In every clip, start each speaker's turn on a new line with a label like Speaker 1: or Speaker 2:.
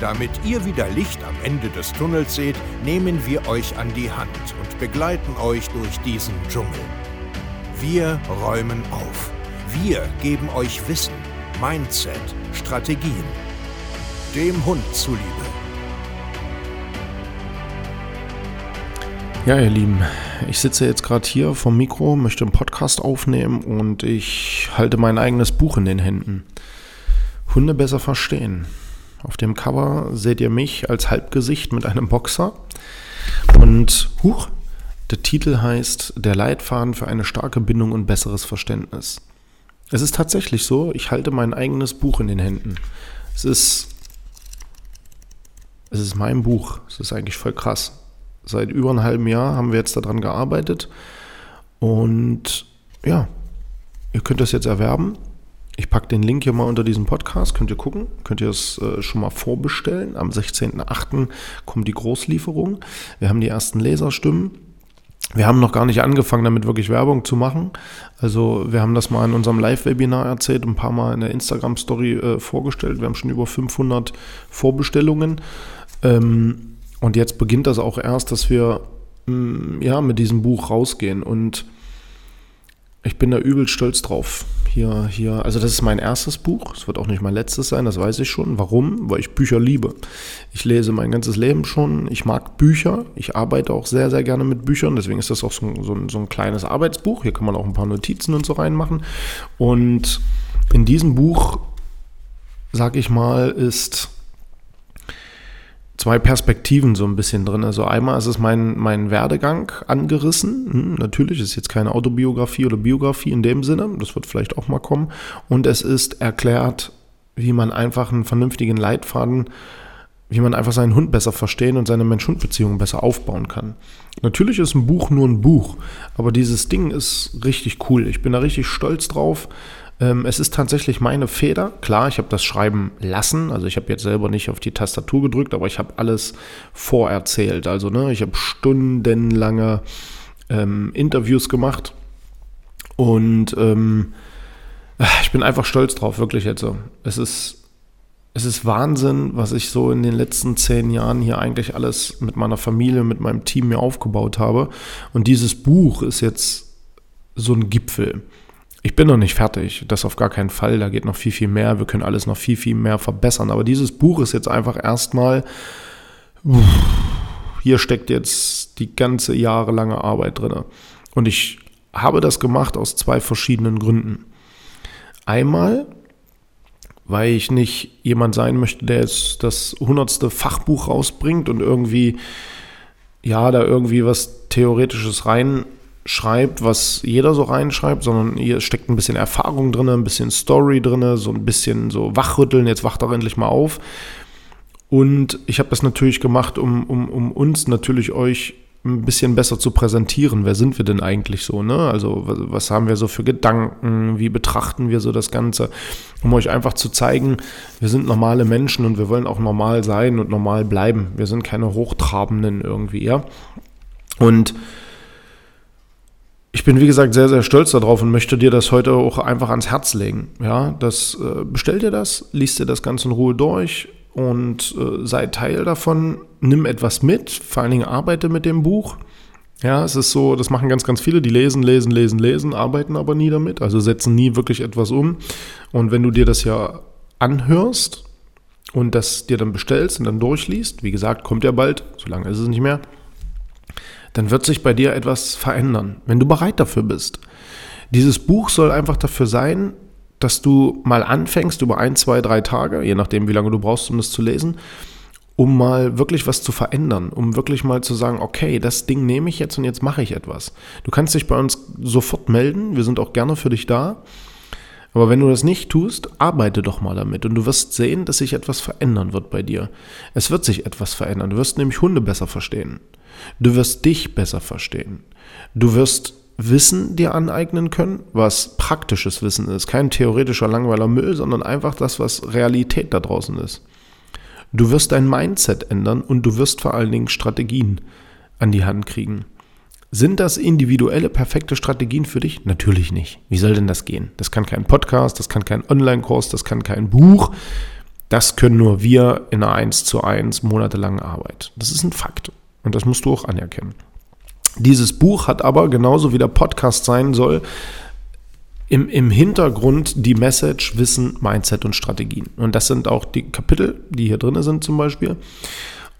Speaker 1: Damit ihr wieder Licht am Ende des Tunnels seht, nehmen wir euch an die Hand und begleiten euch durch diesen Dschungel. Wir räumen auf. Wir geben euch Wissen, Mindset, Strategien. Dem Hund zuliebe.
Speaker 2: Ja, ihr Lieben, ich sitze jetzt gerade hier vom Mikro, möchte einen Podcast aufnehmen und ich halte mein eigenes Buch in den Händen. Hunde besser verstehen. Auf dem Cover seht ihr mich als Halbgesicht mit einem Boxer. Und huch, der Titel heißt Der Leitfaden für eine starke Bindung und besseres Verständnis. Es ist tatsächlich so, ich halte mein eigenes Buch in den Händen. Es ist, es ist mein Buch. Es ist eigentlich voll krass. Seit über einem halben Jahr haben wir jetzt daran gearbeitet. Und ja, ihr könnt das jetzt erwerben. Ich packe den Link hier mal unter diesem Podcast, könnt ihr gucken, könnt ihr es äh, schon mal vorbestellen. Am 16.08. kommt die Großlieferung. Wir haben die ersten Leserstimmen. Wir haben noch gar nicht angefangen, damit wirklich Werbung zu machen. Also wir haben das mal in unserem Live-Webinar erzählt, ein paar Mal in der Instagram-Story äh, vorgestellt. Wir haben schon über 500 Vorbestellungen. Ähm, und jetzt beginnt das auch erst, dass wir mh, mm, ja, mit diesem Buch rausgehen. Und ich bin da übel stolz drauf. Hier, hier, also das ist mein erstes Buch. Es wird auch nicht mein letztes sein, das weiß ich schon. Warum? Weil ich Bücher liebe. Ich lese mein ganzes Leben schon. Ich mag Bücher. Ich arbeite auch sehr, sehr gerne mit Büchern. Deswegen ist das auch so, so, so ein kleines Arbeitsbuch. Hier kann man auch ein paar Notizen und so reinmachen. Und in diesem Buch, sag ich mal, ist zwei Perspektiven so ein bisschen drin. Also einmal ist es mein, mein Werdegang angerissen. Hm, natürlich ist jetzt keine Autobiografie oder Biografie in dem Sinne. Das wird vielleicht auch mal kommen. Und es ist erklärt, wie man einfach einen vernünftigen Leitfaden, wie man einfach seinen Hund besser verstehen und seine Mensch-Hund-Beziehung besser aufbauen kann. Natürlich ist ein Buch nur ein Buch, aber dieses Ding ist richtig cool. Ich bin da richtig stolz drauf. Ähm, es ist tatsächlich meine Feder. Klar, ich habe das Schreiben lassen. Also ich habe jetzt selber nicht auf die Tastatur gedrückt, aber ich habe alles vorerzählt. Also ne, ich habe stundenlange ähm, Interviews gemacht und ähm, ich bin einfach stolz drauf, wirklich jetzt so. Es ist es ist Wahnsinn, was ich so in den letzten zehn Jahren hier eigentlich alles mit meiner Familie, mit meinem Team mir aufgebaut habe. Und dieses Buch ist jetzt so ein Gipfel. Ich bin noch nicht fertig, das auf gar keinen Fall. Da geht noch viel, viel mehr. Wir können alles noch viel, viel mehr verbessern. Aber dieses Buch ist jetzt einfach erstmal, hier steckt jetzt die ganze jahrelange Arbeit drin. Und ich habe das gemacht aus zwei verschiedenen Gründen. Einmal, weil ich nicht jemand sein möchte, der jetzt das hundertste Fachbuch rausbringt und irgendwie, ja, da irgendwie was Theoretisches rein schreibt, was jeder so reinschreibt, sondern hier steckt ein bisschen Erfahrung drin, ein bisschen Story drin, so ein bisschen so wachrütteln, jetzt wacht doch endlich mal auf. Und ich habe das natürlich gemacht, um, um, um uns natürlich euch ein bisschen besser zu präsentieren. Wer sind wir denn eigentlich so? Ne? Also was, was haben wir so für Gedanken? Wie betrachten wir so das Ganze? Um euch einfach zu zeigen, wir sind normale Menschen und wir wollen auch normal sein und normal bleiben. Wir sind keine Hochtrabenden irgendwie, ja. Und ich bin wie gesagt sehr, sehr stolz darauf und möchte dir das heute auch einfach ans Herz legen. Ja, das äh, bestell dir das, liest dir das Ganze in Ruhe durch und äh, sei Teil davon. Nimm etwas mit, vor allen Dingen arbeite mit dem Buch. Ja, es ist so, das machen ganz, ganz viele, die lesen, lesen, lesen, lesen, arbeiten aber nie damit, also setzen nie wirklich etwas um. Und wenn du dir das ja anhörst und das dir dann bestellst und dann durchliest, wie gesagt, kommt ja bald, so lange ist es nicht mehr, dann wird sich bei dir etwas verändern, wenn du bereit dafür bist. Dieses Buch soll einfach dafür sein, dass du mal anfängst über ein, zwei, drei Tage, je nachdem, wie lange du brauchst, um das zu lesen, um mal wirklich was zu verändern, um wirklich mal zu sagen, okay, das Ding nehme ich jetzt und jetzt mache ich etwas. Du kannst dich bei uns sofort melden, wir sind auch gerne für dich da. Aber wenn du das nicht tust, arbeite doch mal damit und du wirst sehen, dass sich etwas verändern wird bei dir. Es wird sich etwas verändern. Du wirst nämlich Hunde besser verstehen. Du wirst dich besser verstehen. Du wirst Wissen dir aneignen können, was praktisches Wissen ist. Kein theoretischer langweiler Müll, sondern einfach das, was Realität da draußen ist. Du wirst dein Mindset ändern und du wirst vor allen Dingen Strategien an die Hand kriegen. Sind das individuelle, perfekte Strategien für dich? Natürlich nicht. Wie soll denn das gehen? Das kann kein Podcast, das kann kein Online-Kurs, das kann kein Buch. Das können nur wir in einer 1 zu 1 monatelangen Arbeit. Das ist ein Fakt. Und das musst du auch anerkennen. Dieses Buch hat aber, genauso wie der Podcast sein soll, im, im Hintergrund die Message, Wissen, Mindset und Strategien. Und das sind auch die Kapitel, die hier drin sind zum Beispiel.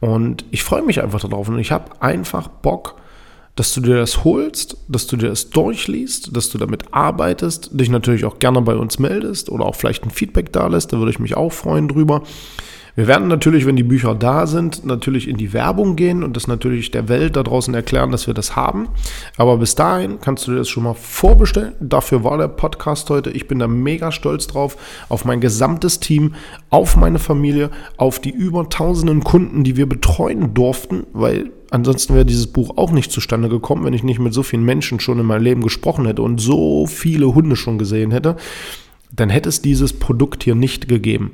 Speaker 2: Und ich freue mich einfach darauf. Und ich habe einfach Bock, dass du dir das holst, dass du dir das durchliest, dass du damit arbeitest, dich natürlich auch gerne bei uns meldest oder auch vielleicht ein Feedback da lässt, da würde ich mich auch freuen drüber. Wir werden natürlich, wenn die Bücher da sind, natürlich in die Werbung gehen und das natürlich der Welt da draußen erklären, dass wir das haben. Aber bis dahin kannst du dir das schon mal vorbestellen. Dafür war der Podcast heute. Ich bin da mega stolz drauf, auf mein gesamtes Team, auf meine Familie, auf die über tausenden Kunden, die wir betreuen durften, weil ansonsten wäre dieses Buch auch nicht zustande gekommen, wenn ich nicht mit so vielen Menschen schon in meinem Leben gesprochen hätte und so viele Hunde schon gesehen hätte. Dann hätte es dieses Produkt hier nicht gegeben.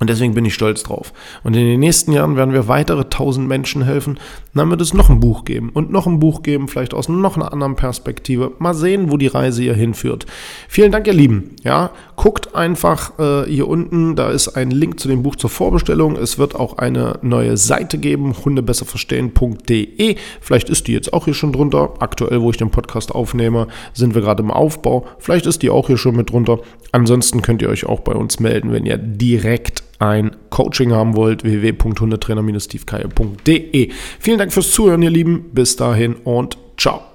Speaker 2: Und deswegen bin ich stolz drauf. Und in den nächsten Jahren werden wir weitere tausend Menschen helfen. Dann wird es noch ein Buch geben und noch ein Buch geben, vielleicht aus noch einer anderen Perspektive. Mal sehen, wo die Reise hier hinführt. Vielen Dank, ihr Lieben. Ja, guckt einfach äh, hier unten. Da ist ein Link zu dem Buch zur Vorbestellung. Es wird auch eine neue Seite geben, hundebesserverstehen.de. Vielleicht ist die jetzt auch hier schon drunter. Aktuell, wo ich den Podcast aufnehme, sind wir gerade im Aufbau. Vielleicht ist die auch hier schon mit drunter. Ansonsten könnt ihr euch auch bei uns melden, wenn ihr direkt ein Coaching haben wollt, www.hundetrainer-stevekeier.de. Vielen Dank fürs Zuhören, ihr Lieben. Bis dahin und ciao.